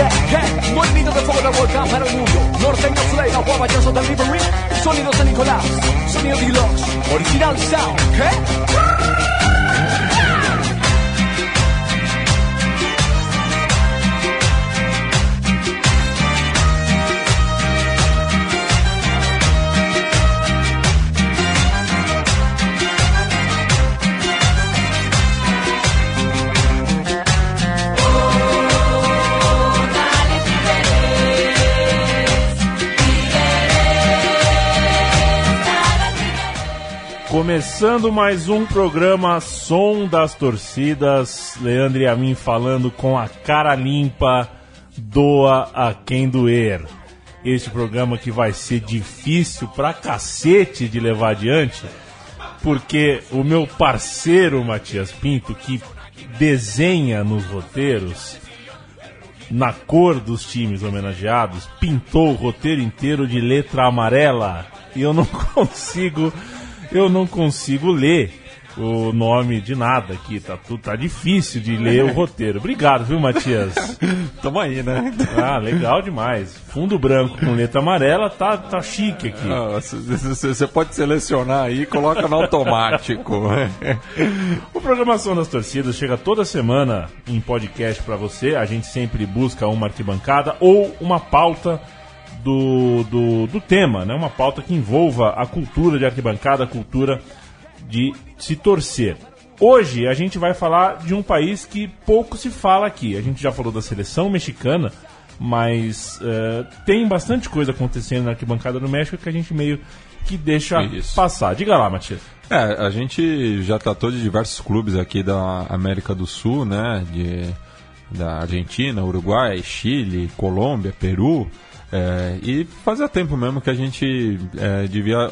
Yeah, yeah, movimiento de fuego de volcán para el mundo. Norteño Flay, la guapayazo delivery. Sonido San Nicolás, sonido deluxe, original sound. ¿Qué? Começando mais um programa Som das Torcidas, Leandro e a mim falando com a cara limpa, doa a quem doer. Este programa que vai ser difícil pra cacete de levar adiante, porque o meu parceiro Matias Pinto, que desenha nos roteiros, na cor dos times homenageados, pintou o roteiro inteiro de letra amarela e eu não consigo eu não consigo ler o nome de nada aqui, tá, tudo, tá difícil de ler o roteiro. Obrigado, viu, Matias? Tamo aí, né? Ah, legal demais. Fundo branco com letra amarela, tá, tá chique aqui. Você pode selecionar aí e coloca no automático. O Programação das Torcidas chega toda semana em podcast pra você. A gente sempre busca uma arquibancada ou uma pauta do, do, do tema, né? Uma pauta que envolva a cultura de arquibancada, a cultura de se torcer. Hoje a gente vai falar de um país que pouco se fala aqui. A gente já falou da seleção mexicana, mas eh, tem bastante coisa acontecendo na arquibancada do México que a gente meio que deixa Isso. passar. Diga lá, Matias. É, a gente já tratou de diversos clubes aqui da América do Sul, né? De, da Argentina, Uruguai, Chile, Colômbia, Peru. É, e fazia tempo mesmo que a gente é, devia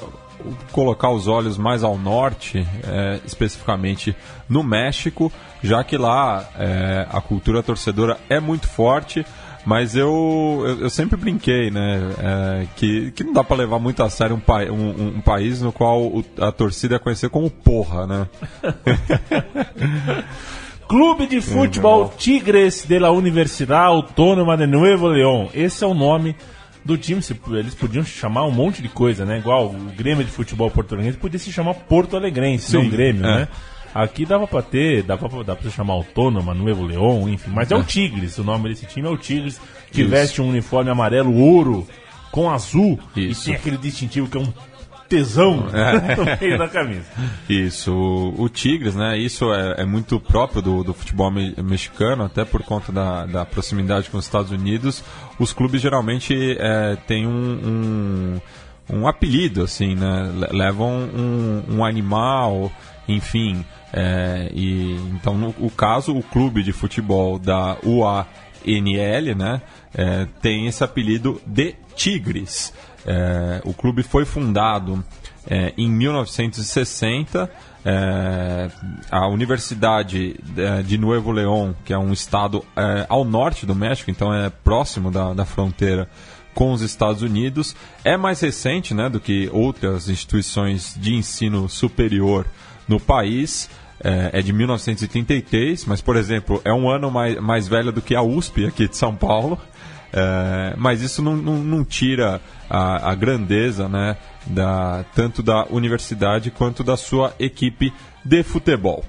colocar os olhos mais ao norte, é, especificamente no México, já que lá é, a cultura torcedora é muito forte. Mas eu, eu, eu sempre brinquei, né? é, que, que não dá pra levar muito a sério um, pa um, um- país no qual a torcida é conhecida como porra, né? Clube de Futebol Tigres de la Universidad Autônoma de Nuevo León. Esse é o nome do time. Eles podiam chamar um monte de coisa, né? Igual o Grêmio de Futebol Português podia se chamar Porto Alegrense, não Sim, Grêmio, é. né? Aqui dava pra ter, dava pra, dá pra chamar Autônoma, Nuevo León, enfim. Mas é o Tigres, o nome desse time é o Tigres, que Isso. veste um uniforme amarelo ouro com azul Isso. e tem aquele distintivo que é um tesão no meio da camisa. Isso, o, o Tigres, né? Isso é, é muito próprio do, do futebol me- mexicano, até por conta da, da proximidade com os Estados Unidos. Os clubes geralmente é, têm um, um, um apelido, assim, né? Le- Levam um, um animal, enfim. é, e, então, no o caso, o clube de futebol da UANL, né? é, tem esse apelido de Tigres. É, o clube foi fundado é, em 1960. é, a Universidade é, de Nuevo León, que é um estado é, ao norte do México, então é próximo da, da fronteira com os Estados Unidos, é mais recente né, do que outras instituições de ensino superior no país. É, é de 1933, mas, por exemplo, é um ano mais, mais velho do que a USP aqui de São Paulo. É, mas isso não, não, não tira a, a grandeza né, da, tanto da universidade quanto da sua equipe de futebol.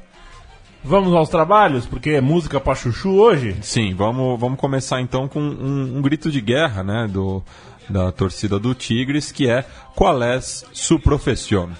Vamos aos trabalhos, porque é música pra chuchu hoje. Sim, vamos, vamos começar então com um, um grito de guerra né, do, da torcida do Tigres, que é Qual é su profesión?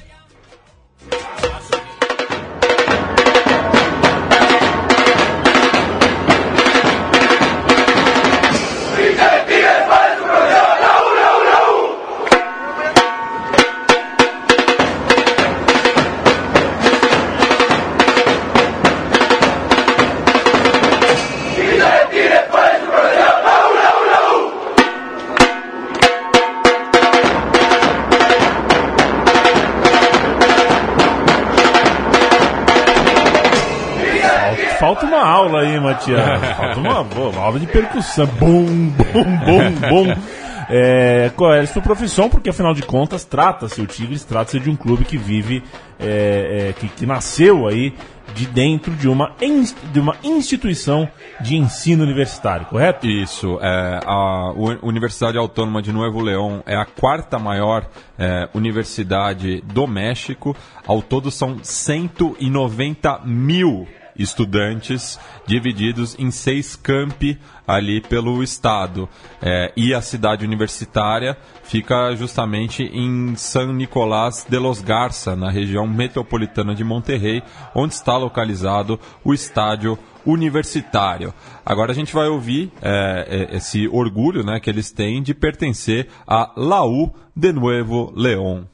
Aula aí, Matias. Falta uma, boa, uma aula de percussão. Bom, bom, bom, bom. É, qual é a sua profissão? Porque afinal de contas, trata-se o Tigres, trata-se de um clube que vive, é, é, que, que nasceu aí de dentro de uma, de uma instituição de ensino universitário, correto? Isso, é, a Universidade Autônoma de Nuevo León é a quarta maior é, universidade do México. Ao todo são 190 mil estudantes divididos em seis campi ali pelo estado. É, e a cidade universitária fica justamente em San Nicolás de los Garza, na região metropolitana de Monterrey, onde está localizado o estádio universitário. Agora a gente vai ouvir é, é, esse orgulho né, que eles têm de pertencer a Laú de Nuevo León.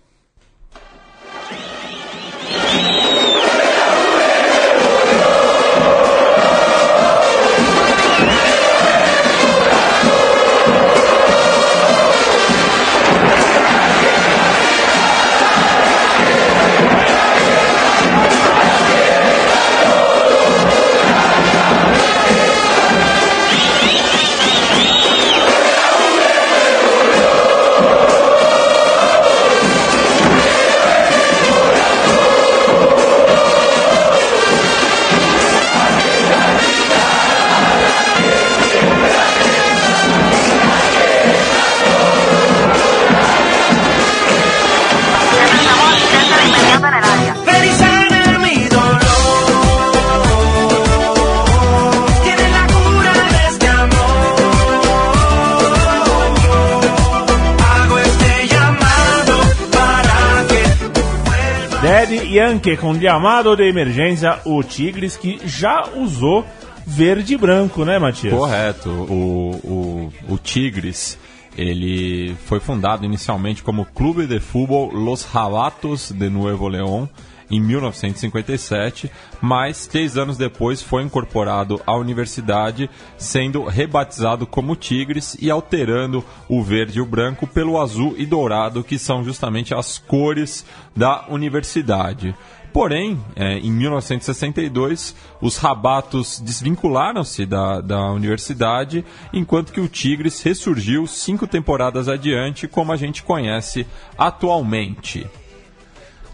Daddy Yankee com chamado de emergência, o Tigres que já usou verde e branco, né, Matias? Correto. O, o, o Tigres, ele foi fundado inicialmente como Clube de Futebol Los Jalatos de Nuevo León em 1957, mas três anos depois foi incorporado à universidade, sendo rebatizado como Tigres e alterando o verde e o branco pelo azul e dourado, que são justamente as cores da universidade. Porém, é, em 1962, os rabatos desvincularam-se da, da universidade, enquanto que o Tigres ressurgiu cinco temporadas adiante, como a gente conhece atualmente.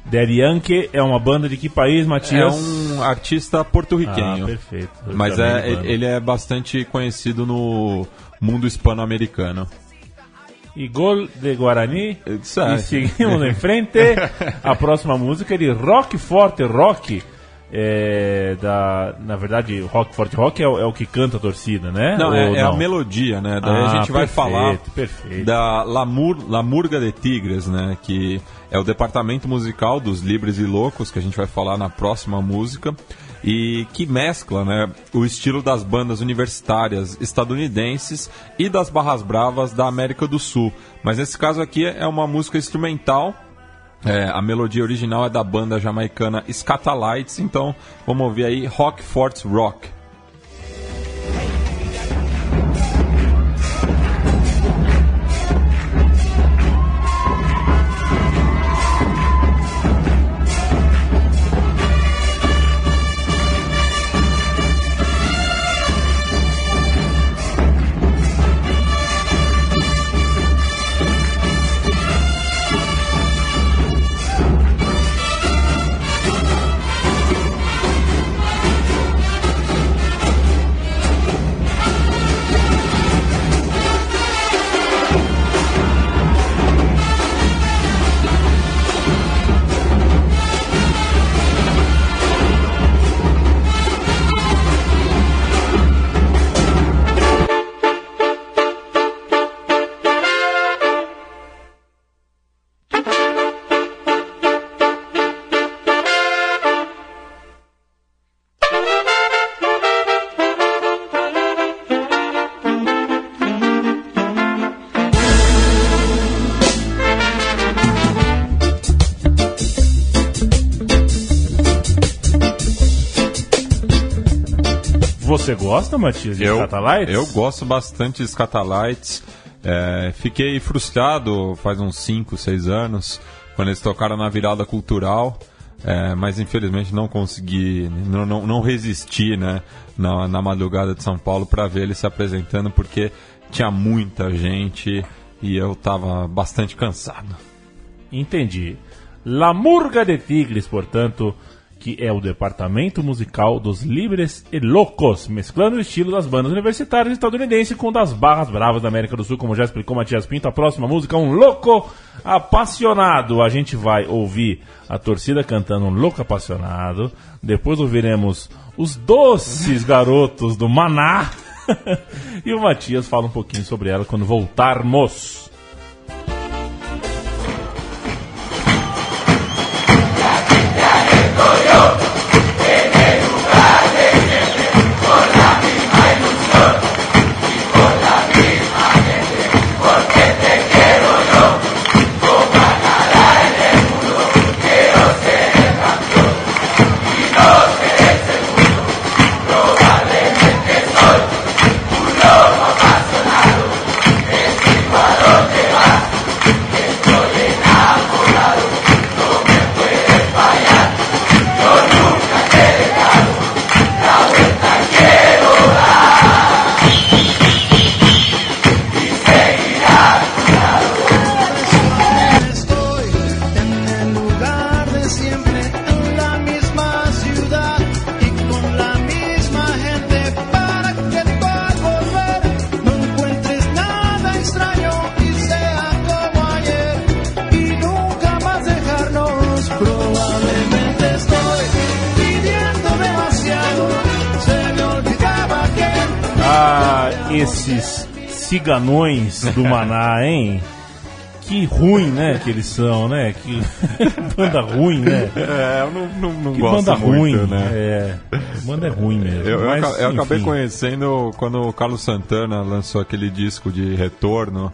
Daddy Yankee é uma banda de que país, É Matias? um artista Ah, porto-riquenho, perfeito. Eu mas é, ele é bastante conhecido no mundo hispano-americano. E gol de Guarani. Isso E é. seguimos em frente. A próxima música é de Rock Forte Rock. É, da, na verdade, Rock Forte Rock é, o- é o que canta a torcida, né? Não, é, é a melodia, né? Daí Ah, a gente vai perfeito, falar perfeito. da Lamur, Lamurga de Tigres, né? Que é o departamento musical dos Livres e Loucos, que a gente vai falar na próxima música. E que mescla né, o estilo das bandas universitárias estadunidenses e das barras bravas da América do Sul. Mas nesse caso aqui é uma música instrumental é, a melodia original é da banda jamaicana Scatalites, então vamos ouvir aí Rock Forts Rock. Você gosta, Matias, de Scatalites? eu gosto bastante de Scatalites. É, fiquei frustrado faz uns 5, 6 anos, quando eles tocaram na virada cultural. É, mas infelizmente não consegui, não, não, não resisti né, na, na madrugada de São Paulo para ver ele se apresentando, porque tinha muita gente e eu estava bastante cansado. Entendi. La Murga de Tigres, portanto, que é o departamento musical dos Libres e Loucos, mesclando o estilo das bandas universitárias estadunidenses com das barras bravas da América do Sul, como já explicou Matias Pinto. A próxima música, um louco apaixonado. A gente vai ouvir a torcida cantando um louco apaixonado. Depois ouviremos os doces garotos do Maná. e o Matias fala um pouquinho sobre ela quando voltarmos. Ciganões do Maná, hein? Que ruim, né, que eles são, né? Que banda ruim, né? É, eu não, não, não Que gosto banda muito, ruim, né? É, banda é ruim mesmo. Eu, mas, eu acabei conhecendo quando o Carlos Santana lançou aquele disco de retorno.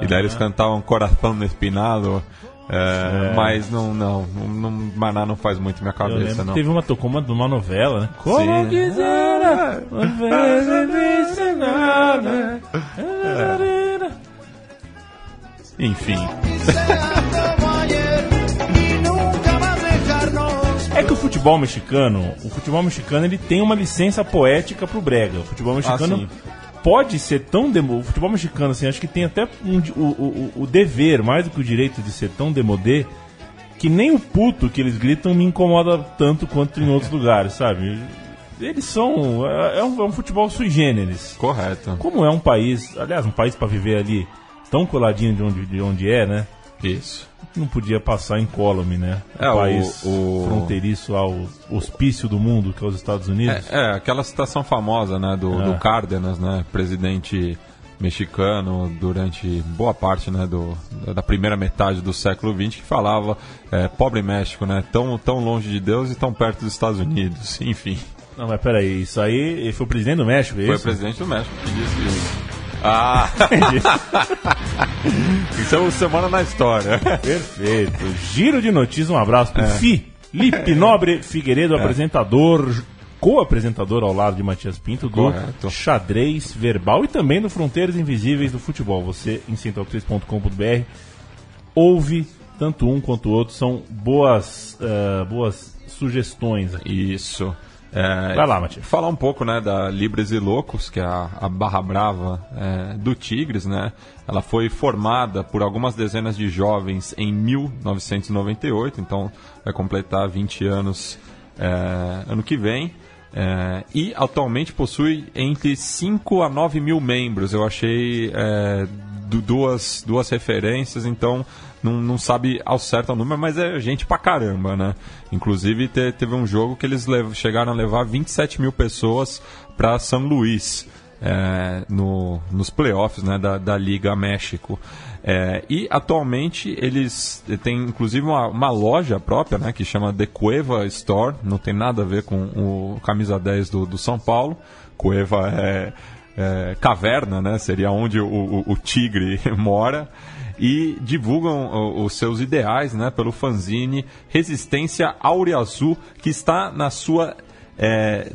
E daí eles cantavam Coração Espinado. é, Mas não, não, não, Maná não faz muito minha cabeça, não. teve uma, tocou uma, uma novela, né? Como Sim. quisera, uma vez me nada. Enfim. É que o futebol mexicano, o futebol mexicano ele tem uma licença poética pro brega. O futebol mexicano sim. pode ser tão demo, o futebol mexicano assim, acho que tem até um o, o- o dever mais do que o direito de ser tão demodê que nem o puto que eles gritam me incomoda tanto quanto em outros lugares, sabe? Eles são é, é um, é um futebol sui generis. Correto. Como é um país, aliás, um país pra viver ali tão coladinho de onde, de onde é, né? Isso. Não podia passar incólume, né? É, um o- país o- fronteiriço ao hospício do mundo, que é os Estados Unidos. É, é, aquela citação famosa, né, do, É. do Cárdenas, né, presidente mexicano durante boa parte, né, do, da primeira metade do século XX, que falava é, pobre México, né, tão, tão longe de Deus e tão perto dos Estados Unidos, enfim. Não, mas peraí, isso aí foi o presidente do México, é Foi o presidente do México que disse isso. Ah! Isso é o Semana na História. Perfeito. Giro de notícias, um abraço pro Felipe Nobre Figueiredo, apresentador, co-apresentador ao lado de Matias Pinto do Correto. Xadrez Verbal e também do Fronteiras Invisíveis do Futebol. Você em central3.com.br ouve tanto um quanto o outro, são boas, eh, boas sugestões aqui. Isso. É, Vai lá, Matias. Falar um pouco né, da Libres e Loucos, que é a, a barra brava é, do Tigres. Né? Ela foi formada por algumas dezenas de jovens em 1998, então vai completar 20 anos é, ano que vem. É, e atualmente possui entre 5 a 9 mil membros. Eu achei é, duas, duas referências, então não, não sabe ao certo o número, mas é gente pra caramba, né? Inclusive te- teve um jogo que eles chegaram a levar 27 mil pessoas para São Luís. é, no, nos playoffs né, da, da Liga México. É, e atualmente eles têm inclusive uma, uma loja própria né, que chama The Cueva Store, não tem nada a ver com o camisa 10 do, do São Paulo. Cueva é, é, caverna, né, seria onde o, o- o tigre mora. E divulgam os seus ideais né, pelo fanzine Resistência Aureazul, que está na sua é,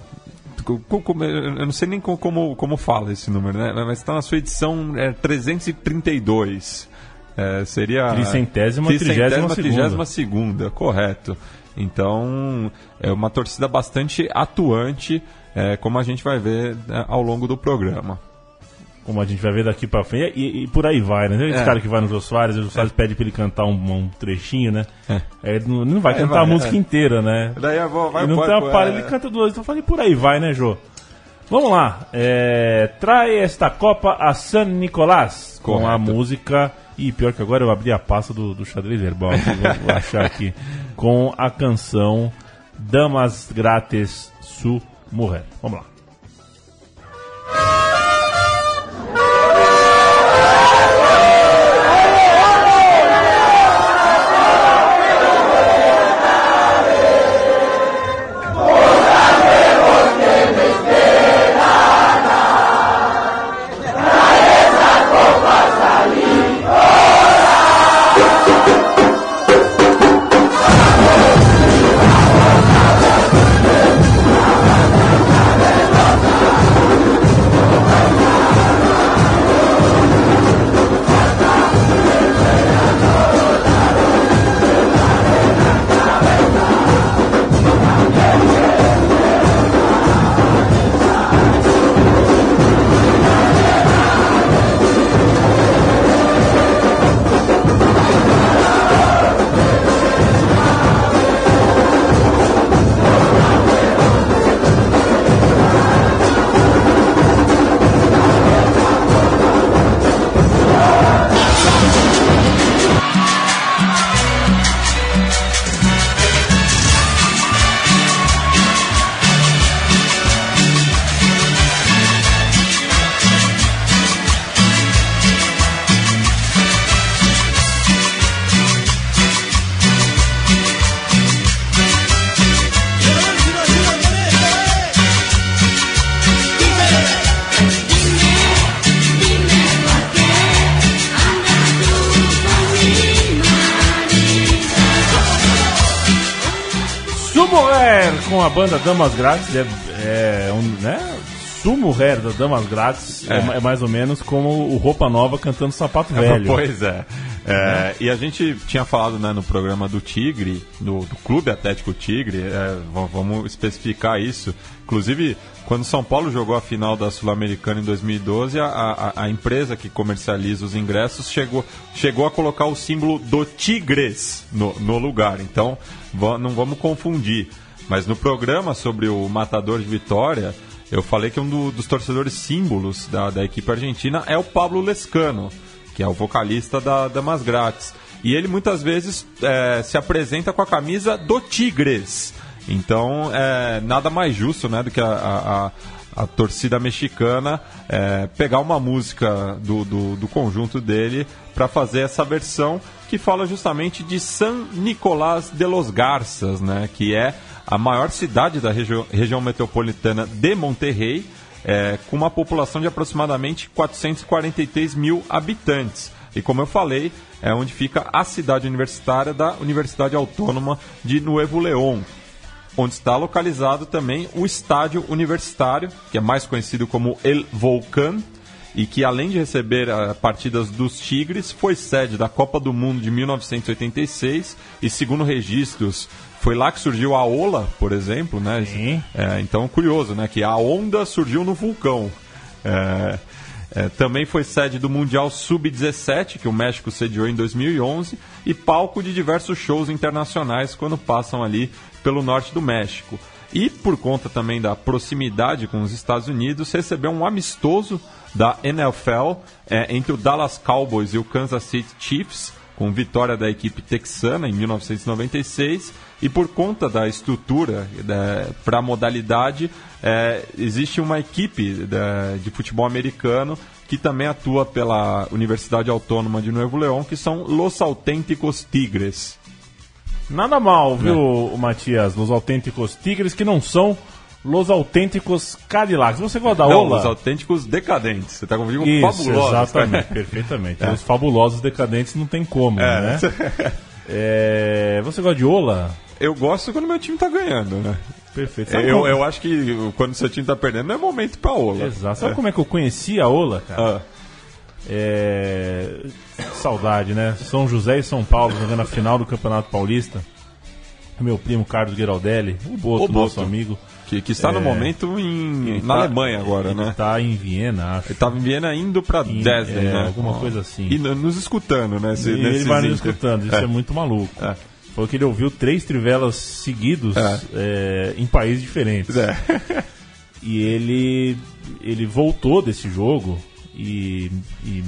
eu não sei nem co- como, como fala esse número, né? Mas está na sua edição é, 332. É, seria. Tricentésima, trigésima segunda. trigésima segunda, correto. Então, é uma torcida bastante atuante, é, como a gente vai ver né, ao longo do programa. Como a gente vai ver daqui pra frente. E, e por aí vai, né? Esse É. cara que vai no Jô Soares, o Jô Soares pede pra ele cantar um, um trechinho, né? É. Ele não, não vai É, cantar vai, a música é. inteira, né? Daí eu vou, vai, Ele não vai, tem uma vai, palha, é. ele canta duas. Então eu falei, por aí vai, né, Jô? Vamos lá. É, trai esta Copa a San Nicolás. Com a música. E pior que agora eu abri a pasta do, do xadrez verbal. vou, vou achar aqui. Com a canção Damas Grátis Su Mujer. Vamos lá. Com a banda Damas Grátis é, é um, né? Su Mujer da Damas Grátis é. É. é mais ou menos como o Roupa Nova cantando Sapato Velho. Pois é. É, E a gente tinha falado né, no programa do Tigre, do, do Clube Atlético Tigre, é, vamos especificar isso. Inclusive, quando São Paulo jogou a final da Sul-Americana em 2012, a, a- a empresa que comercializa os ingressos chegou, chegou a colocar o símbolo do Tigres no, no lugar. Então, não vamos confundir. Mas no programa sobre o Matador de Vitória, eu falei que um do- dos torcedores símbolos da, da equipe argentina é o Pablo Lescano que é o vocalista da Damas Grátis. E ele muitas vezes é, se apresenta com a camisa do Tigres. Então, é, nada mais justo né, do que a, a- a- a torcida mexicana é, pegar uma música do, do, do conjunto dele para fazer essa versão que fala justamente de San Nicolás de los Garças, né, que é a maior cidade da regi região metropolitana de Monterrey, é, com uma população de aproximadamente 443 mil habitantes. E como eu falei, é onde fica a cidade universitária da Universidade Autônoma de Nuevo León, onde está localizado também o estádio universitário, que é mais conhecido como El Volcán, e que além de receber ah, partidas dos Tigres, foi sede da Copa do Mundo de 1986 e segundo registros foi lá que surgiu a Ola, por exemplo, né? É, então curioso, né? Que a onda surgiu no vulcão. É, é, também foi sede do Mundial Sub-17, que o México sediou em 2011, e palco de diversos shows internacionais quando passam ali pelo norte do México. E por conta também da proximidade com os Estados Unidos, recebeu um amistoso da NFL é, entre o Dallas Cowboys e o Kansas City Chiefs, com vitória da equipe texana em 1996. E por conta da estrutura para a modalidade, é, existe uma equipe da- de futebol americano que também atua pela Universidade Autônoma de Nuevo León, que são Los Autênticos Tigres. Nada mal, viu, Matias? Los autênticos tigres que não são los autênticos Cadillacs. Você gosta da Não, Ola? os autênticos decadentes. Você está confundindo com fabulosos. exatamente, perfeitamente. Os fabulosos decadentes não tem como, É. né? É, Você gosta de Ola? Eu gosto quando meu time está ganhando, né? Perfeito. Sabe Eu, como- eu acho que quando seu time está perdendo não é momento para ola. Exato. Sabe como é que eu conheci a Ola, cara? Ah, É... Saudade, né? São José e São Paulo jogando a final do Campeonato Paulista. meu primo Carlos Geraldelli, o Boto, O Boto. nosso amigo, Que, que está no É. momento em, Ele na tá- Alemanha agora, né? tá em Viena, acho. Ele estava em Viena indo para Dresden, é, né? alguma coisa assim. E nos escutando, né? esse- E ele vai nos escutando, isso é, muito maluco. É. Falou que ele ouviu três trivelas seguidos É. é, em países diferentes. É. E ele, ele voltou desse jogo e, e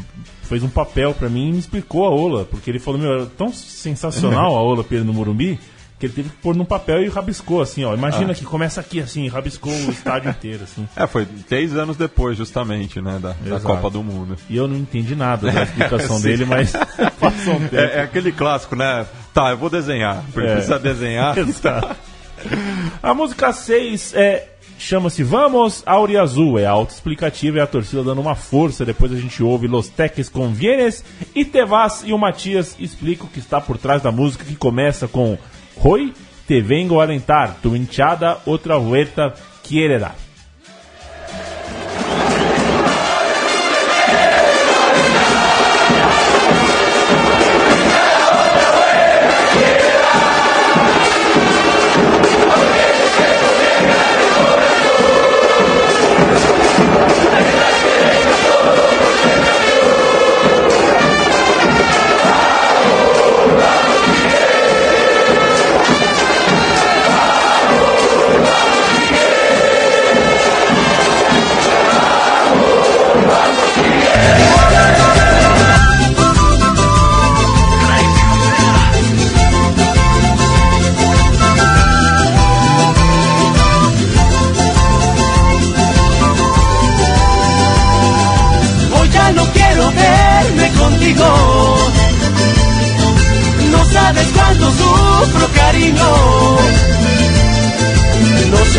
fez um papel pra mim e me explicou a Ola, porque ele falou, meu, era tão sensacional a Ola Pedro no Morumbi, que ele teve que pôr num papel e rabiscou assim, ó. Imagina que começa aqui assim, rabiscou o estádio inteiro, assim. É, foi três anos depois, justamente, né? Da, da. Copa do Mundo. E eu não entendi nada da explicação Sim. dele, mas passou um tempo. É, é aquele clássico, né? Tá, eu vou desenhar. É. Precisa desenhar. Exato. A música 6 é, chama-se Vamos Áurea Azul. É autoexplicativa, é a torcida dando uma força. Depois a gente ouve Los Teques Convienes e Tevas e o Matias explica o que está por trás da música que começa com Hoy te vengo a alentar, tu hinchada outra vuelta quiere dar.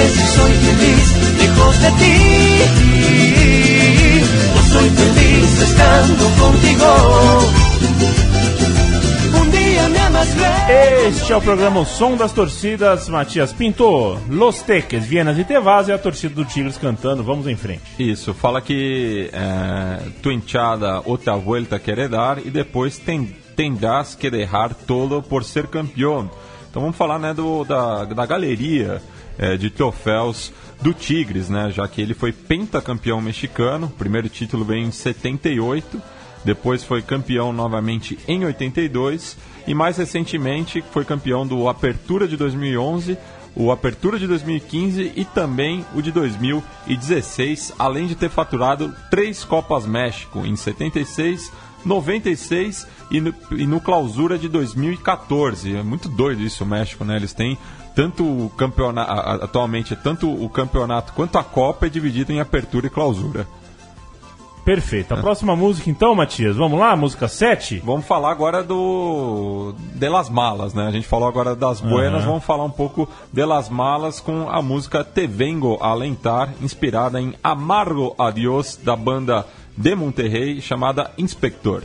Si soy feliz lejos de ti. No soy feliz estando contigo. Este é o programa O Som das Torcidas. Matias Pinto, Los Teques, Vienas e Tevas e a torcida do Tigres cantando. Vamos em frente. Isso, fala que é, tu hinchada outra vuelta querer dar e depois ten, tendrás que derrar todo por ser campeão. Então vamos falar né, do, da, da galeria é, de troféus do Tigres, né, já que ele foi pentacampeão mexicano, o primeiro título veio em 78, depois foi campeão novamente em 82 e mais recentemente foi campeão do Apertura de 2011, o Apertura de 2015 e também o de 2016, além de ter faturado três Copas México em 76, 96 e no, e no Clausura de 2014. É muito doido isso, o México, né? Eles têm tanto o campeonato, atualmente, tanto o campeonato quanto a Copa é dividido em Apertura e Clausura. Perfeito. A próxima música então, Matias. Vamos lá, música 7? Vamos falar agora do de las malas, né? A gente falou agora das buenas, Aham. vamos falar um pouco de las malas com a música Te Vengo Alentar, inspirada em Amargo Adiós da banda de Monterrey chamada Inspector.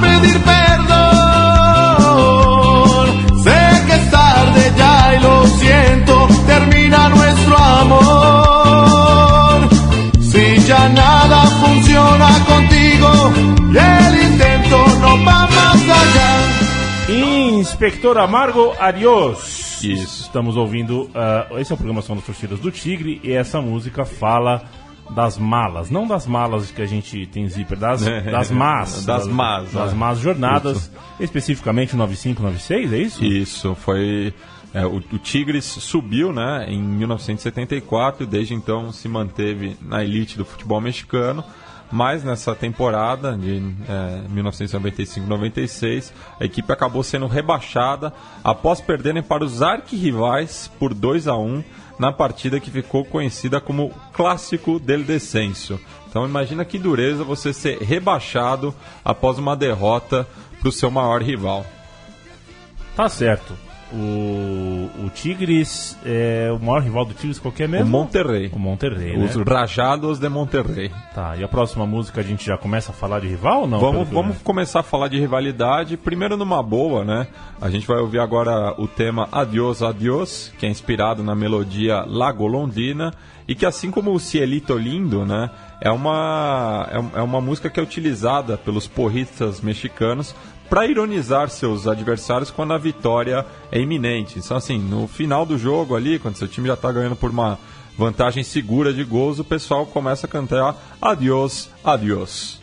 Pedir perdón. Sé que es tarde ya y lo siento, termina nuestro amor. Si ya nada funciona contigo y el intento no va más allá. Inspector Amargo Arios. Isso. Estamos ouvindo. ah, esse é o programa Som das Torcidas do Tigre e essa música fala das malas, não das malas que a gente tem zíper, das, das más. Das más, Das é. más jornadas, especificamente o 9596, é isso? Isso, foi. é, o, o Tigres subiu né, em 1974 e desde então se manteve na elite do futebol mexicano. Mas nessa temporada de é, 1995-96, a equipe acabou sendo rebaixada após perderem para os arquirrivais por 2 a 1 na partida que ficou conhecida como Clássico del Descenso. Então imagina que dureza você ser rebaixado após uma derrota para o seu maior rival. Tá certo. O, o Tigres é o maior rival do Tigres qualquer O mesmo? Monterrey. O Monterrey, Os né? Rajados de Monterrey. Tá, e a próxima música a gente já começa a falar de rival ou não? Vamos, vamos começar a falar de rivalidade. Primeiro numa boa, né? A gente vai ouvir agora o tema Adiós, Adiós, que é inspirado na melodia La Golondrina e que assim como o Cielito Lindo, né? É uma, é, é uma música que é utilizada pelos porristas mexicanos para ironizar seus adversários quando a vitória é iminente. Então, assim, no final do jogo ali, quando seu time já está ganhando por uma vantagem segura de gols, o pessoal começa a cantar Adiós, Adiós.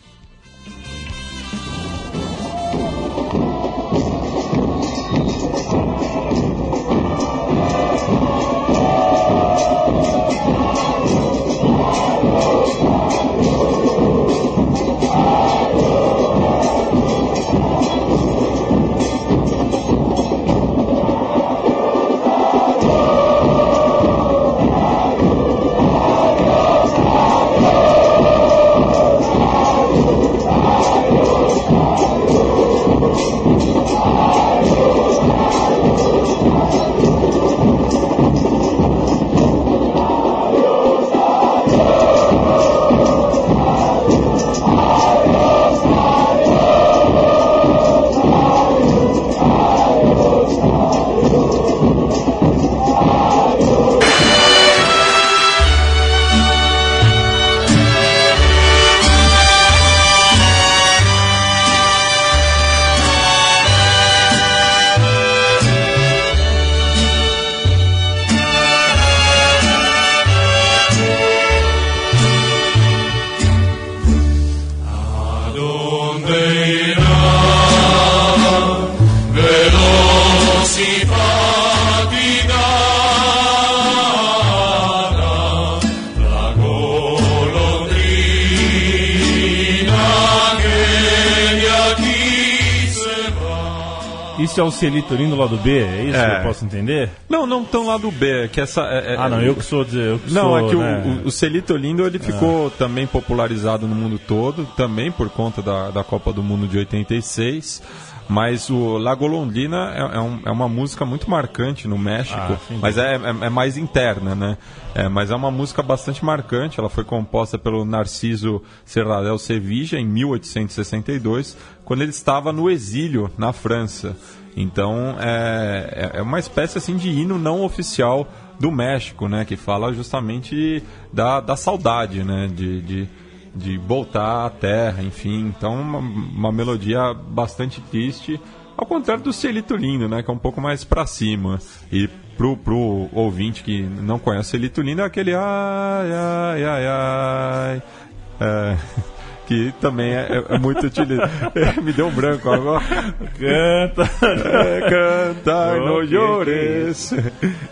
É Celito Lindo lá do B, é isso É. que eu posso entender? Não, não tão lá do B, é que essa. é- é- Ah, não, eu que sou. de- Eu que Não, sou, é que o- né? o, o Celito Lindo ele ficou também popularizado no mundo todo, também por conta da, da Copa do Mundo de 86. Mas o La Golondrina é, é um- é uma música muito marcante no México, Ah, mas é, é- é mais interna, né? É, mas é uma música bastante marcante. Ela foi composta pelo Narciso Serradel Sevilla em 1862, quando ele estava no exílio na França. Então é, é- é uma espécie assim de hino não oficial do México, né? Que fala justamente da, da saudade, né? De, de, de voltar à terra, enfim. Então uma, uma melodia bastante triste, ao contrário do Celito Lindo, né? Que é um pouco mais pra cima. E pro, pro ouvinte que não conhece Celito Lindo é aquele ai, ai, ai, ai. É, que também é, é muito utilizado. Me deu um branco agora. Canta! É, Canta, no que llores.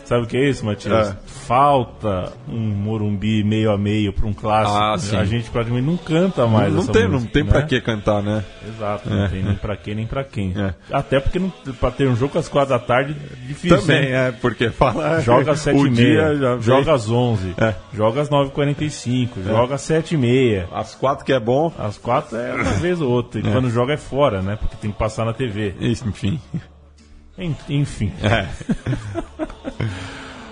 Sabe o que é isso, Matias? É. Falta um Morumbi meio a meio para um clássico. Ah, sim. A gente praticamente não canta mais Não essa tem, não música, tem né? pra que cantar, né? Exato, não tem nem pra quê, nem pra quem. É. Até porque não, pra ter um jogo às quatro da tarde, difícil. Também, né? é, porque fala. Joga às sete e meia, joga às 11, É. joga às 9h45, joga às 7 e meia. Às quatro que é bom. Às quatro é uma vez ou outra. E quando joga é fora, né? Porque tem que passar na TV. Isso, enfim. En- Enfim. É.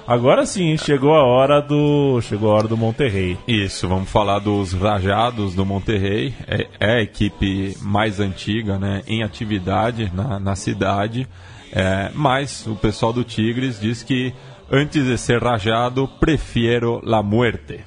Agora sim, chegou a hora do. Chegou a hora do Monterrey. Isso, vamos falar dos Rajados do Monterrey. É, é a equipe mais antiga né, em atividade na, na cidade. É, mas o pessoal do Tigres diz que antes de ser rajado, prefiero la muerte.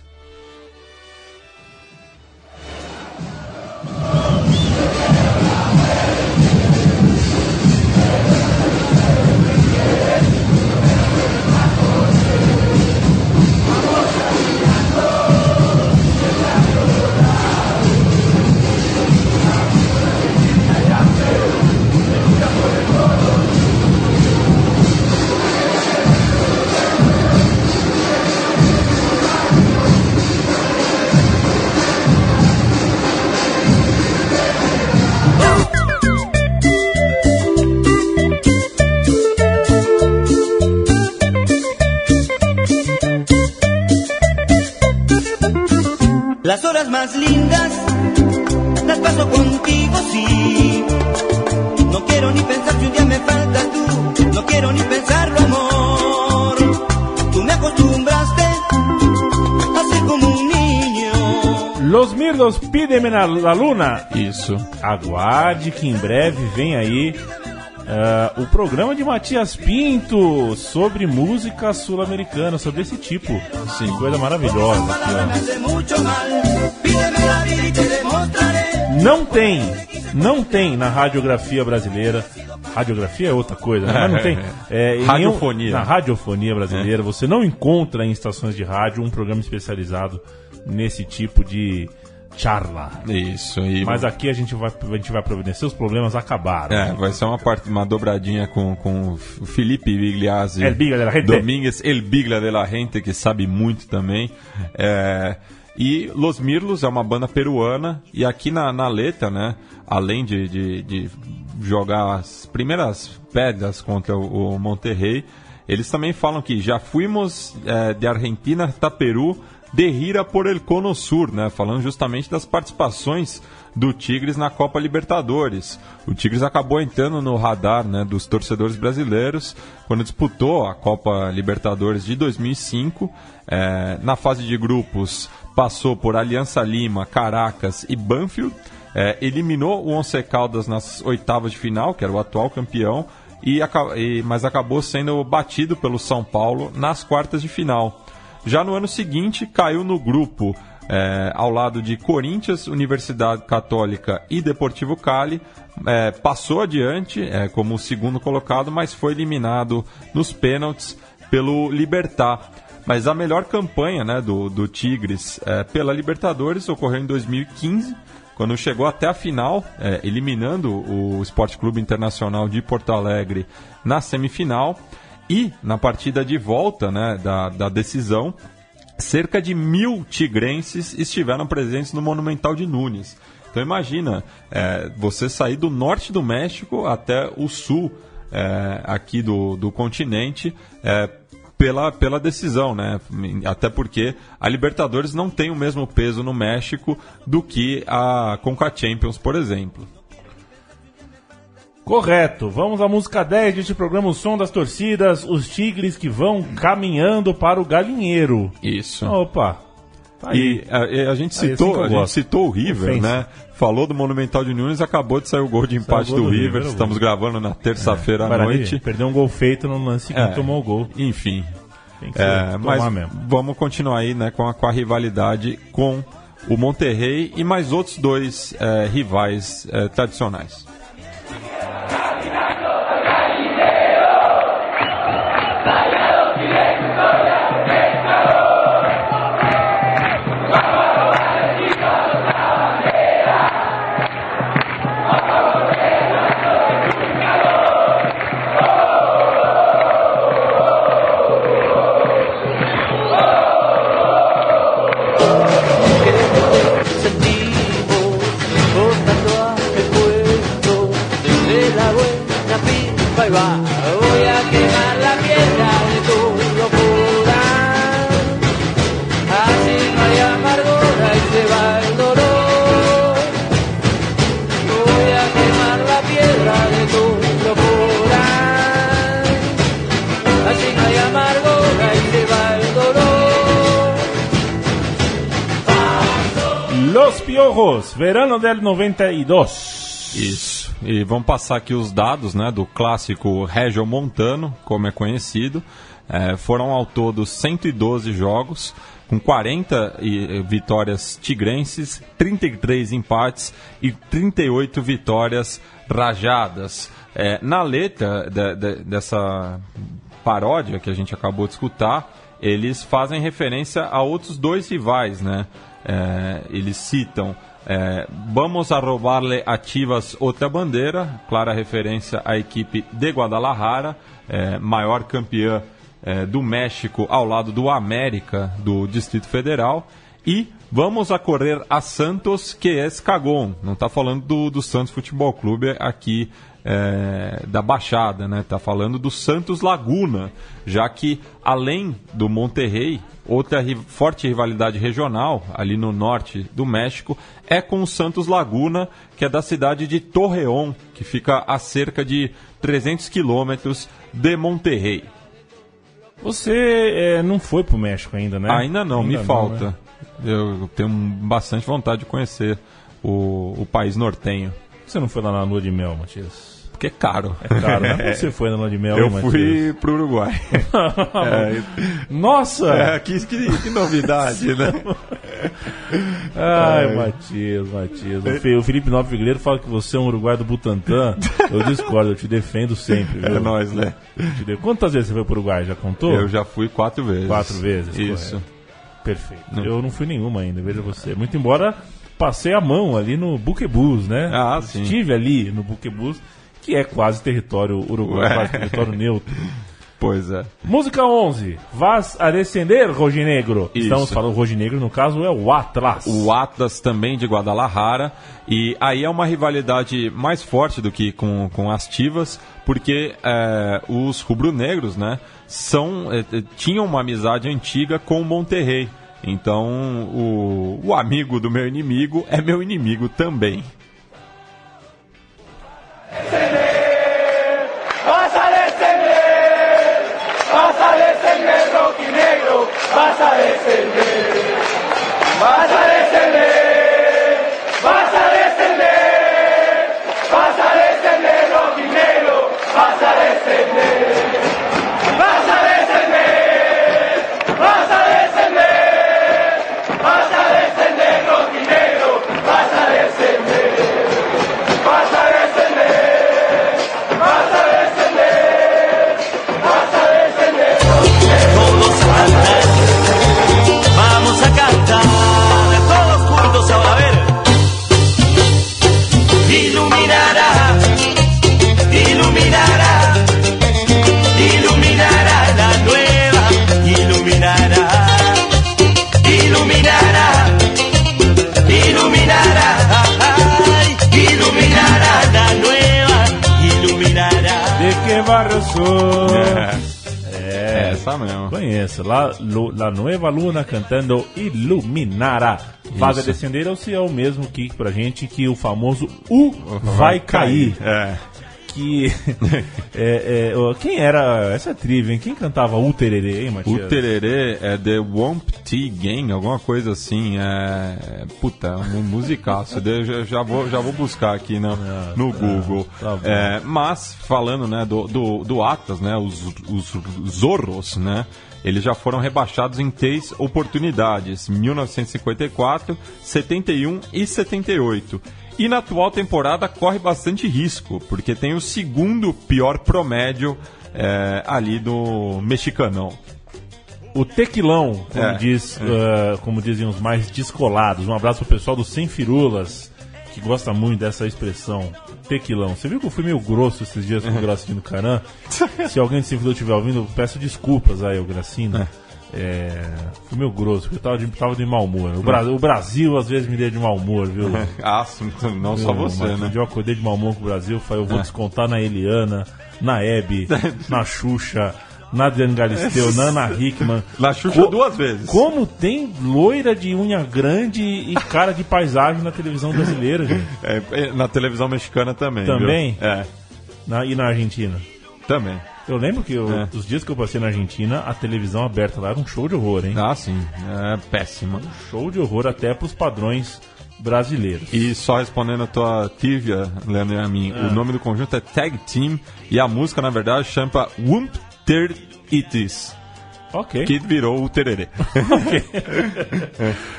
Las horas más lindas las paso contigo, sí. No quiero ni pensar si un día me falta tú. No quiero ni pensarlo, amor. Tú me acostumbraste a ser como un niño. Los Mirlos Pídeme na la Luna. Isso. Aguarde que em breve vem aí ah, o programa de Matias Pinto sobre música sul-americana, sobre esse tipo. Sim. Coisa maravilhosa. aqui. Não tem, não tem na radiografia brasileira. Radiografia é outra coisa, né? mas não tem. É, em nenhum- Radiofonia. na radiofonia brasileira, você não encontra em estações de rádio um programa especializado nesse tipo de charla. Isso. E Mas aqui a gente vai, a gente vai providenciar, os problemas acabaram. É, vai ser uma, parte, uma dobradinha com, com o Felipe Bigliazzi. El Bigla de la Gente. Domingues, El Bigla de la Gente, que sabe muito também. É, e Los Mirlos é uma banda peruana. E aqui na, na letra, né, além de, de, de jogar as primeiras pedras contra o, o Monterrey, eles também falam que já fuimos é, de Argentina hasta Peru de gira por el Cono Sur, né? Falando justamente das participações do Tigres na Copa Libertadores. O Tigres acabou entrando no radar né, dos torcedores brasileiros quando disputou a Copa Libertadores de 2005. É, na fase de grupos, passou por Aliança Lima, Caracas e Banfield. É, eliminou o Once Caldas nas oitavas de final, que era o atual campeão, e- mas acabou sendo batido pelo São Paulo nas quartas de final. Já no ano seguinte, caiu no grupo é, ao lado de Corinthians, Universidade Católica e Deportivo Cali. É, passou adiante é, como segundo colocado, mas foi eliminado nos pênaltis pelo Libertar. Mas a melhor campanha né, do, do Tigres é, pela Libertadores ocorreu em 2015, quando chegou até a final, é, eliminando o Esporte Clube Internacional de Porto Alegre na semifinal. E na partida de volta né, da, da decisão, cerca de mil tigrenses estiveram presentes no Monumental de Nunes. Então imagina, é, você sair do norte do México até o sul é, aqui do, do continente é, pela, pela decisão, né? Até porque a Libertadores não tem o mesmo peso no México do que a Conca Champions, por exemplo. Correto. Vamos à música 10 deste programa, o som das torcidas, os tigres que vão caminhando para o galinheiro. Isso. Opa. Tá aí. E a, a gente assim citou, eu a gente citou o River, né? Falou do Monumental de Nunes, acabou de sair o gol de empate gol do, do River. River, É. Estamos gravando na terça-feira à Guarani noite. Perdeu um gol feito no lance que É, tomou o gol. Enfim. Tem que É, mas mesmo. vamos continuar aí né, com, a, com a rivalidade com o Monterrey e mais outros dois é, rivais é, tradicionais. Yes. Verano del 92. Isso. E vamos passar aqui os dados né, do clássico Regio Montano, como é conhecido. É, foram ao todo 112 jogos, com 40 e- vitórias tigrenses, 33 empates e 38 vitórias rajadas. É, na letra de- de- dessa paródia que a gente acabou de escutar, eles fazem referência a outros dois rivais, né? É, eles citam é, Vamos a robarle a Chivas outra bandeira, clara referência à equipe de Guadalajara, é, maior campeã é, do México ao lado do América do Distrito Federal. E vamos a correr a Santos, que é Escagon. Não está falando do, do Santos Futebol Clube aqui é, da Baixada, né? Tá falando do Santos Laguna, já que além do Monterrey, outra ri- forte rivalidade regional ali no norte do México é com o Santos Laguna, que é da cidade de Torreón, que fica a cerca de 300 quilômetros de Monterrey. Você é, não foi pro México ainda, né? Ainda não, me né? falta. Eu tenho bastante vontade de conhecer o, o país nortenho. Você não foi lá na lua de mel, Matias? Porque é caro. É caro, né? Que Você foi na lua de mel, Eu hein, fui pro Uruguai. Nossa! É, que, que, que novidade, né? Ai, Matias, Matias. O Fe- O Felipe Nova Figueiredo fala que você é um uruguai do Butantã. Eu discordo, eu te defendo sempre, viu? É nóis, né? Quantas vezes você foi pro Uruguai? Já contou? Eu já fui quatro vezes. Quatro vezes, Isso. correto. Perfeito. Eu não fui nenhuma ainda, veja você. Muito embora passei a mão ali no Buquebus, né? Ah, sim. Estive ali no Buquebus, que é quase território uruguai, quase território neutro. Pois é. Música 11. Vas a descender, Roginegro. Isso. Estamos falando Roginegro, no caso é o Atlas. O Atlas também de Guadalajara. E aí é uma rivalidade mais forte do que com, com as Tivas, porque é, os rubro-negros, né, são, é, tinham uma amizade antiga com o Monterrey. Então, o, o amigo do meu inimigo é meu inimigo também. Vas a descender, vas a descender, rojinegro, vas a descender, vas a descender, La, Lu- La Nueva Luna cantando Iluminará. Ou se é o mesmo que pra gente que o famoso U vai cair. É. Que. é, é, quem era. Essa trivia, hein? Quem cantava U Tererê, hein, Matias? Tererê é The Womp Tea Gang, alguma coisa assim. É. Puta, um musicaço. Já, já vou, já vou buscar aqui no, no Google. tá. É, mas, falando né, do, do, do Atlas, né, os, os Zorros, né? Eles já foram rebaixados em três oportunidades: 1954, 71 e 78. E na atual temporada corre bastante risco, porque tem o segundo pior promédio é, ali do mexicanão. O tequilão, como, É, diz, ah, como dizem os mais descolados. Um abraço pro pessoal do Sem Firulas, que gosta muito dessa expressão. Tequilão. Você viu que eu fui meio grosso esses dias com o Gracino Caran? Se alguém Sem Firulas estiver ouvindo, eu peço desculpas aí ao Gracino. É, fui meio grosso, porque eu tava de, tava de mau humor. O, Bra- o Brasil às vezes me deixa de mau humor, viu? Ah, não só você, né? Eu acordei de mau humor com o Brasil, falei, eu vou descontar na Eliana, na Hebe, na Xuxa, na Adriane Galisteu, na Ana Hickman. Na Xuxa Co- duas vezes. Como tem loira de unha grande e cara de paisagem na televisão brasileira, gente? É, é, na televisão mexicana também. viu? Também? É, Na- e na Argentina? também. Eu lembro que eu- É. os dias que eu passei na Argentina, a televisão aberta lá era um show de horror, hein? Ah, sim. É péssima. Show de horror até pros padrões brasileiros. E só respondendo a tua trivia, Leandro e a mim, Ah. o nome do conjunto é Tag Team e a música, na verdade, chama Wump Ter Itis, Ok. que virou o tererê.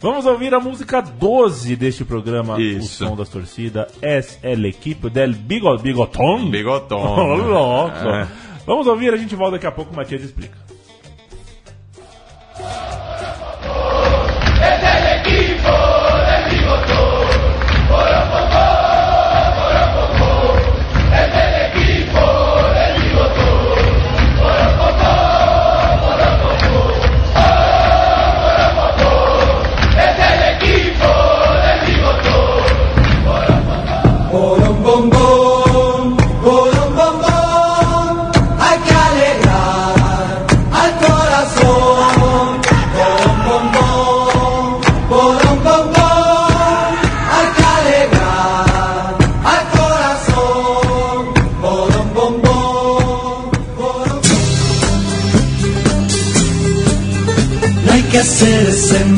Vamos ouvir a música 12 deste programa, Isso. O Som das Torcidas, Es el equipo del bigo, Bigotón. Bigotón. Oh, louco. É. Vamos ouvir, a gente volta daqui a pouco, o Matias explica.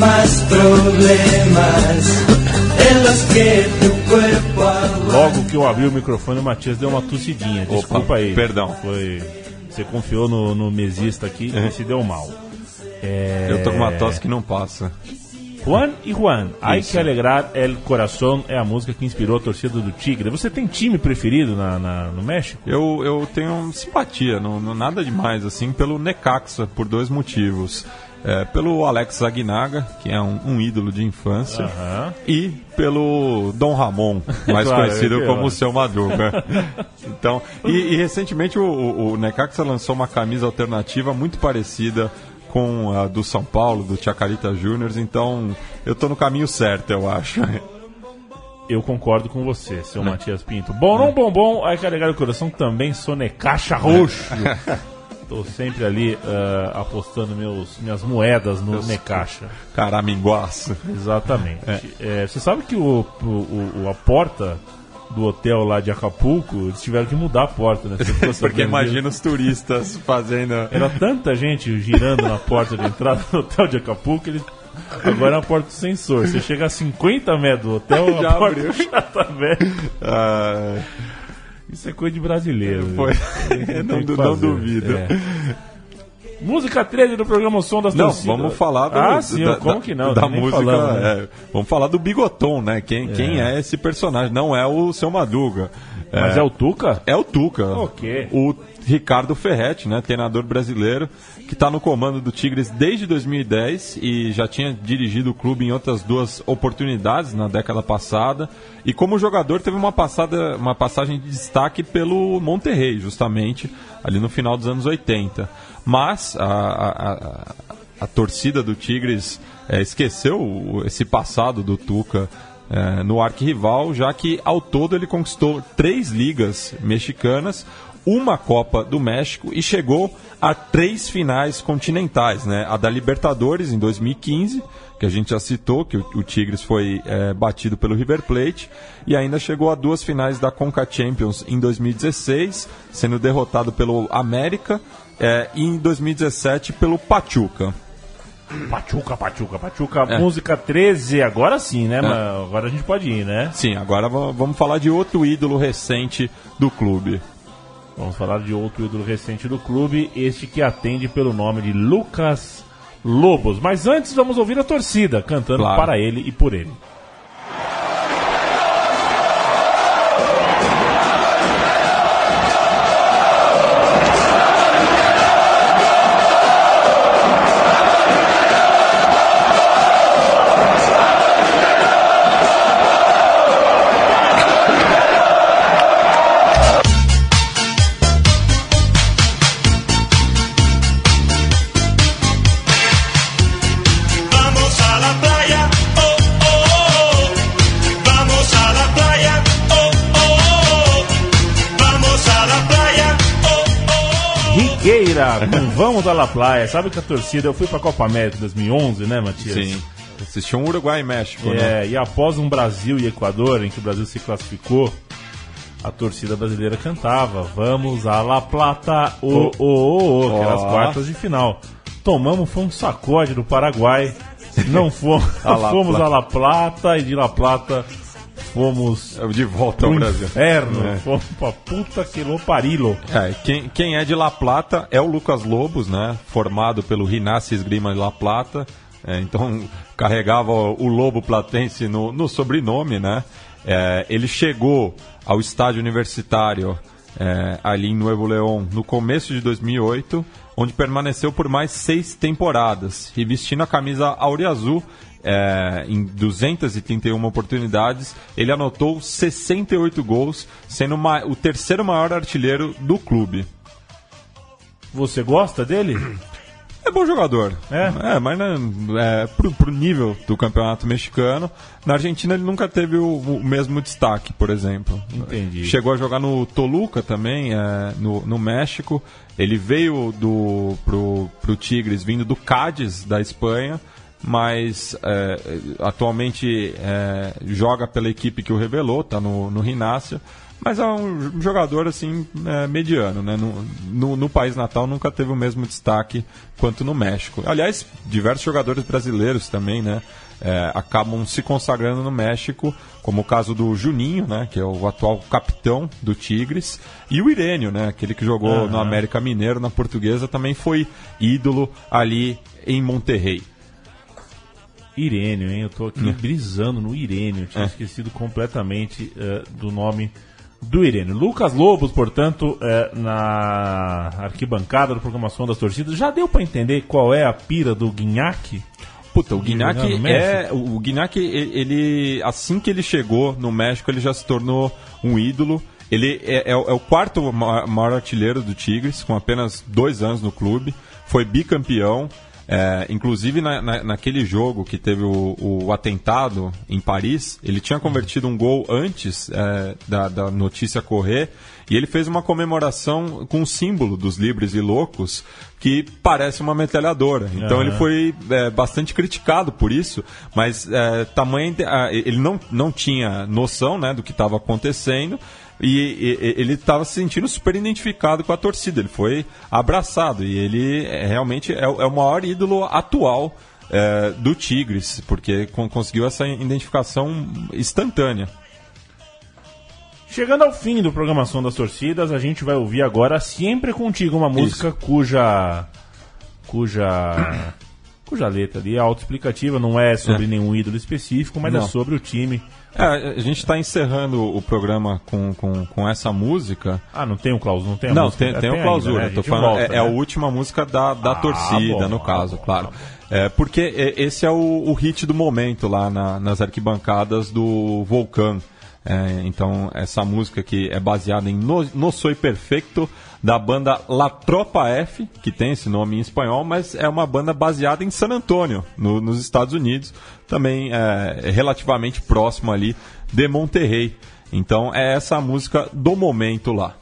Más problemas de los que tu cuerpo aguanta. Logo que eu abri o microfone, o Matias deu uma tossidinha. Desculpa aí. perdão. Foi. Você confiou no, no mesista aqui e se deu mal. É... Eu tô com uma tosse que não passa. Juan e Juan, Ai que alegrar el coração é a música que inspirou a torcida do Tigre. Você tem time preferido na, na- no México? Eu, eu tenho simpatia, não, não- nada demais, assim, pelo Necaxa, por dois motivos. É, pelo Alex Aguinaga, que é um, um ídolo de infância, Aham. e pelo Dom Ramon, mais Claro, conhecido como o Seu Madruga. então, e, e recentemente o, o, o Necaxa lançou uma camisa alternativa muito parecida com a do São Paulo, do Chacarita Juniors, então eu tô no caminho certo, eu acho. Eu concordo com você, seu Matias Pinto. Bom, não bom, bom, que alegrar o coração também sou Necaxa Roxo. Tô sempre ali ah, apostando meus, minhas moedas no Necaxa. Caraminguaço. Exatamente. É, você sabe que o, o, o- a porta do hotel lá de Acapulco, eles tiveram que mudar a porta, né? Porque imagina os turistas fazendo. Era tanta gente girando na porta de entrada do hotel de Acapulco, ele... agora é a porta do sensor. Você chega a 50 metros do hotel, Já a porta abriu. já tá aberta. Ah, Isso é coisa de brasileiro. Foi. Não não duvido. É. Música 13 do programa Som das Não, Torcidas. vamos falar do, Ah, sim, da, como que não? da música. falamos, né? é, vamos falar do Bigoton, né? Quem é, quem é esse personagem? Não é o seu Madruga. Mas é o Tuca? É o Tuca. O quê? O Ricardo Ferretti, né, treinador brasileiro, que está no comando do Tigres desde 2010 e já tinha dirigido o clube em outras duas oportunidades na década passada. E como jogador teve uma, passada, uma passagem de destaque pelo Monterrey, justamente, ali no final dos anos 80. Mas a, a- a- a torcida do Tigres eh, esqueceu esse passado do Tuca eh, no arquirrival, já que ao todo ele conquistou três ligas mexicanas, uma Copa do México e chegou a três finais continentais, né? A da Libertadores em 2015, que a gente já citou, que o, Tigres foi eh, batido pelo River Plate, e ainda chegou a duas finais da Conca Champions em 2016, sendo derrotado pelo América, eh, e em 2017 pelo Pachuca. Pachuca, Pachuca, Pachuca. É. Música 13, agora sim, né? Mas agora a gente pode ir, né? Sim, agora va- vamos falar de outro ídolo recente do clube. Vamos falar de outro ídolo recente do clube, este que atende pelo nome de Lucas Lobos. Mas antes vamos ouvir a torcida cantando Claro. para ele e por ele. Vamos à La Playa. Sabe que a torcida, eu fui pra Copa América em 2011, né, Matias? Sim. Assistiu um Uruguai e México, né? É, e após um Brasil e Equador, em que o Brasil se classificou, a torcida brasileira cantava Vamos a La Plata, ô, ô, ô, ô, que era as quartas de final. Tomamos, foi um sacode do Paraguai, não fomos, A fomos a La Plata, e de La Plata fomos De volta ao Brasil. inferno, É. fomos pra puta que lo parilo. É, quem, quem é de La Plata é o Lucas Lobos, né? Formado pelo Rinassi Esgrima de La Plata. É, então carregava o Lobo Platense no, no sobrenome, né? É, ele chegou ao estádio universitário é, ali em Nuevo León no começo de 2008, onde permaneceu por mais seis temporadas e vestindo a camisa aureazul é, em 231 oportunidades, ele anotou 68 gols, sendo ma- o terceiro maior artilheiro do clube. Você gosta dele? É bom jogador. É? mas né, é, pro, pro nível do campeonato mexicano, na Argentina ele nunca teve o, o mesmo destaque, por exemplo. Entendi. Chegou a jogar no Toluca também, é, no, no México. Ele veio do, pro, pro Tigres vindo do Cádiz, da Espanha, mas é, atualmente é, joga pela equipe que o revelou, tá no, no Rinácia. Mas é um jogador assim é, mediano, né? No, no, no país natal nunca teve o mesmo destaque quanto no México. Aliás, diversos jogadores brasileiros também, né? é, acabam se consagrando no México, como o caso do Juninho, né, que é o atual capitão do Tigres, e o Irênio, né, aquele que jogou Aham. no América Mineiro, na Portuguesa, também foi ídolo ali em Monterrey. Irênio, hein? Eu tô aqui brisando no Irênio. Tinha É. esquecido completamente eh, do nome do Irênio. Lucas Lobos, portanto, eh, na arquibancada da programação das torcidas. Já deu pra entender qual é a pira do Guinhaque? Puta, o Guignac é. O Guignac, ele, Assim que ele chegou no México, ele já se tornou um ídolo. Ele é, é o é o quarto ma- maior artilheiro do Tigres, com apenas dois anos no clube. Foi bicampeão. É, inclusive na, na- naquele jogo que teve o, o atentado em Paris, ele tinha convertido um gol antes é, da, da notícia correr e ele fez uma comemoração com o símbolo dos livres e loucos que parece uma metralhadora. Então Aham. ele foi é, bastante criticado por isso, mas é, tamanho ele não, não tinha noção né, do que estava acontecendo e, e- ele estava se sentindo super identificado com a torcida. Ele foi abraçado e ele é, realmente é, o- é o maior ídolo atual é, do Tigres, porque con- conseguiu essa identificação instantânea. Chegando ao fim do programação das torcidas, a gente vai ouvir agora Sempre Contigo, uma música cuja. cuja. Cuja letra ali é autoexplicativa, não é sobre É. nenhum ídolo específico, mas é Não. sobre o time. É, a gente está encerrando o programa com, com, com essa música. Ah, não tem um clausura, não tem a Não, música? tem, É, tem o ainda, clausura. né? A tô gente falando, volta, é, é né? a última música da, da Ah, torcida, bom, no caso, bom, claro. bom. É, porque é, esse é o, o hit do momento lá na- nas arquibancadas do Volcão. É, então, essa música que é baseada em No, no Soy Perfecto, da banda La Tropa F, que tem esse nome em espanhol, mas é uma banda baseada em San Antônio, no- nos Estados Unidos, também é, relativamente próximo ali de Monterrey. Então, é essa música do momento lá.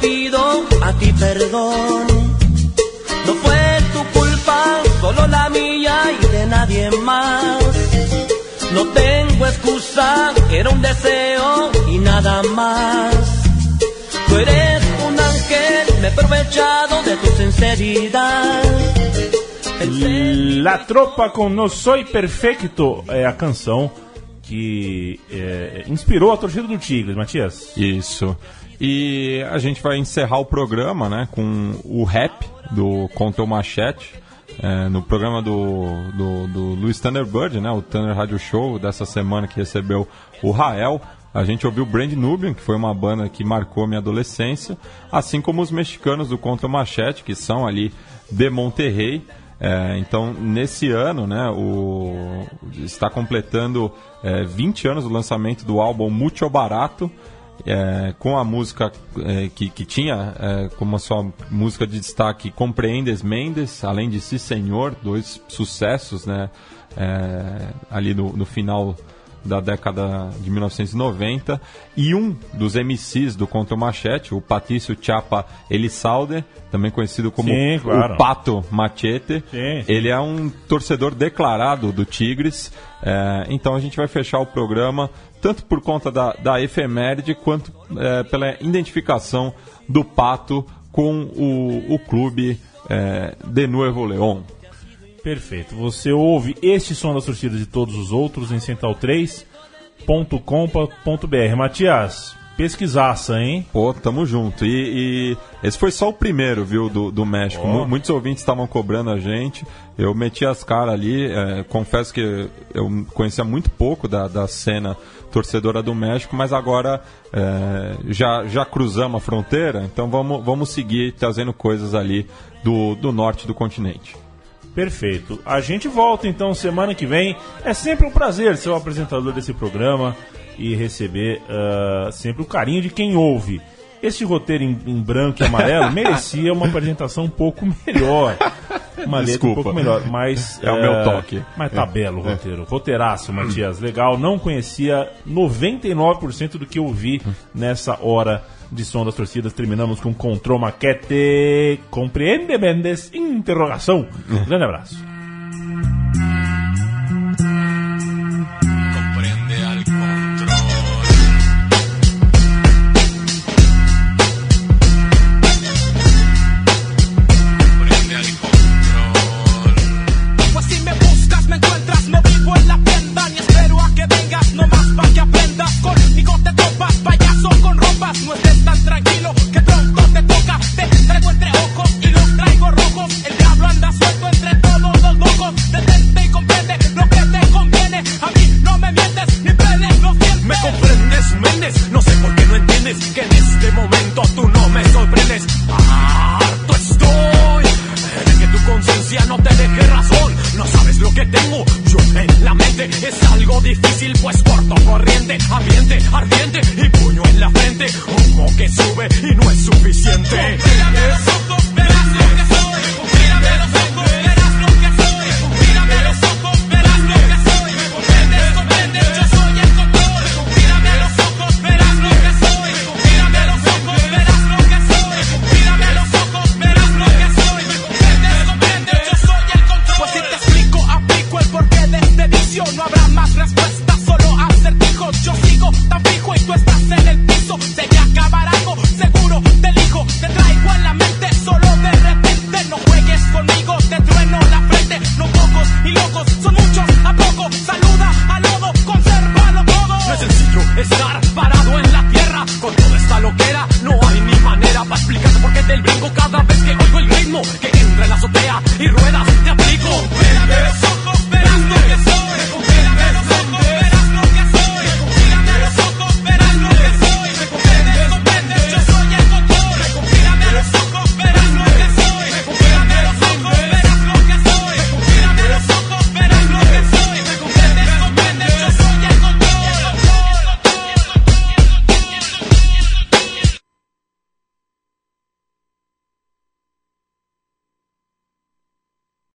Pido a ti perdón. No fue tu culpa, solo la mía y de nadie más. No tengo excusa, era un deseo y nada más. Tú eres un ángel, me he aprovechado de tu sinceridad. La Tropa com No Soy Perfecto é a canção que é, inspirou a torcida do Tigres, Matias. Isso. E a gente vai encerrar o programa né, com o rap do Contra o Machete. é, no programa do, do, do Luiz Thunderbird, né, o Thunder Radio Show dessa semana que recebeu o Rael. A gente ouviu Brand Nubian, que foi uma banda que marcou minha adolescência, assim como os mexicanos do Contra Machete, que são ali de Monterrey. É, então, nesse ano, né, o, está completando é, 20 anos do lançamento do álbum Mucho Barato, é, com a música é, que, que tinha é, como a sua música de destaque Compreendes Mendes, além de Si Senhor, dois sucessos né, é, ali no, no final da década de 1990 e um dos MCs do Contra Machete, o Patrício Chapa Elisalde, também conhecido como Sim, claro. o Pato Machete. Sim, sim. Ele é um torcedor declarado do Tigres, é, então a gente vai fechar o programa tanto por conta da, da efeméride quanto é, pela identificação do Pato com o, o clube é, de Nuevo León. Perfeito. Você ouve este som das torcidas e todos os outros em central3.com.br. Matias, pesquisaça, hein? Pô, tamo junto. E, e esse foi só o primeiro, viu, do, do México. Mu- Muitos ouvintes estavam cobrando a gente. Eu meti as caras ali. é, confesso que eu conhecia muito pouco da, da cena torcedora do México, mas agora é, já, já cruzamos a fronteira, então vamos, vamos seguir trazendo coisas ali do, do norte do continente. Perfeito. A gente volta então semana que vem. É sempre um prazer ser o apresentador desse programa e receber ah, sempre o carinho de quem ouve. Esse roteiro em, em branco e amarelo merecia uma apresentação um pouco melhor. Uma letra um pouco melhor, mas... É o meu toque. Mas tá belo o roteiro. Roteiraço, Matias. Legal. Não conhecia 99% do que eu vi nessa hora de som das torcidas. Terminamos com Control Maquete. Compreende, Mendes? Interrogação. Grande abraço.